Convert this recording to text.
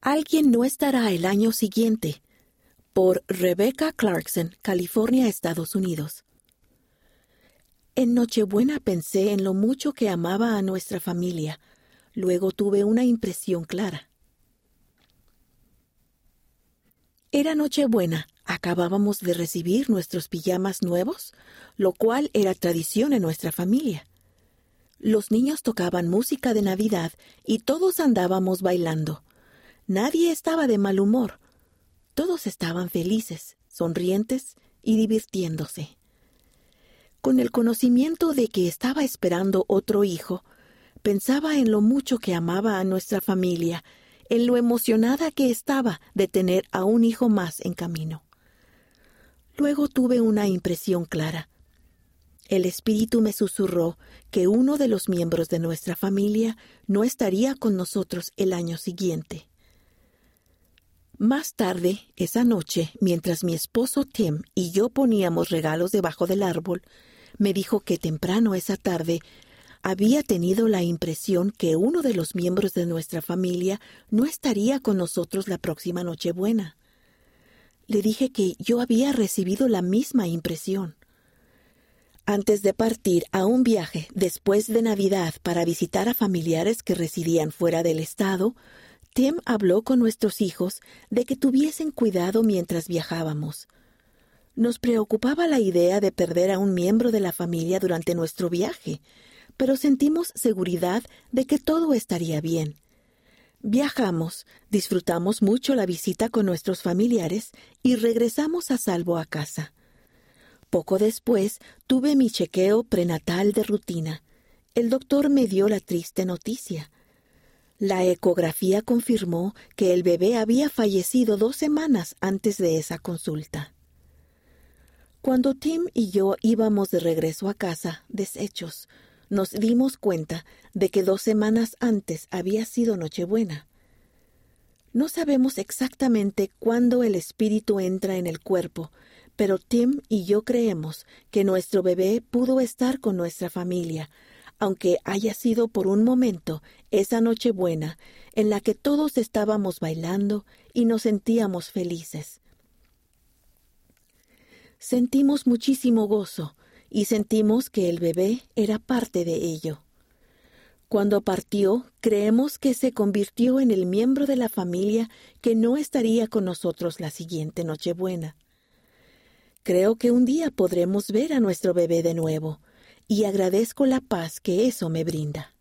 Alguien no estará el año siguiente. Por Rebecca Clarkson, California, Estados Unidos. En Nochebuena pensé en lo mucho que amaba a nuestra familia. Luego tuve una impresión clara. Era Nochebuena. Acabábamos de recibir nuestros pijamas nuevos, lo cual era tradición en nuestra familia. Los niños tocaban música de Navidad y todos andábamos bailando. Nadie estaba de mal humor. Todos estaban felices, sonrientes y divirtiéndose. Con el conocimiento de que estaba esperando otro hijo, pensaba en lo mucho que amaba a nuestra familia en lo emocionada que estaba de tener a un hijo más en camino. Luego tuve una impresión clara. El espíritu me susurró que uno de los miembros de nuestra familia no estaría con nosotros el año siguiente. Más tarde, esa noche, mientras mi esposo Tim y yo poníamos regalos debajo del árbol, me dijo que temprano esa tarde había tenido la impresión que uno de los miembros de nuestra familia no estaría con nosotros la próxima Nochebuena. Le dije que yo había recibido la misma impresión. Antes de partir a un viaje después de Navidad para visitar a familiares que residían fuera del estado, Tim habló con nuestros hijos de que tuviesen cuidado mientras viajábamos. Nos preocupaba la idea de perder a un miembro de la familia durante nuestro viaje, pero sentimos seguridad de que todo estaría bien. Viajamos, disfrutamos mucho la visita con nuestros familiares y regresamos a salvo a casa. Poco después tuve mi chequeo prenatal de rutina. El doctor me dio la triste noticia. La ecografía confirmó que el bebé había fallecido dos semanas antes de esa consulta. Cuando Tim y yo íbamos de regreso a casa, deshechos, nos dimos cuenta de que dos semanas antes había sido Nochebuena. No sabemos exactamente cuándo el espíritu entra en el cuerpo, pero Tim y yo creemos que nuestro bebé pudo estar con nuestra familia, aunque haya sido por un momento esa Nochebuena en la que todos estábamos bailando y nos sentíamos felices. Sentimos muchísimo gozo y sentimos que el bebé era parte de ello. Cuando partió, creemos que se convirtió en el miembro de la familia que no estaría con nosotros la siguiente Nochebuena. Creo que un día podremos ver a nuestro bebé de nuevo, y agradezco la paz que eso me brinda.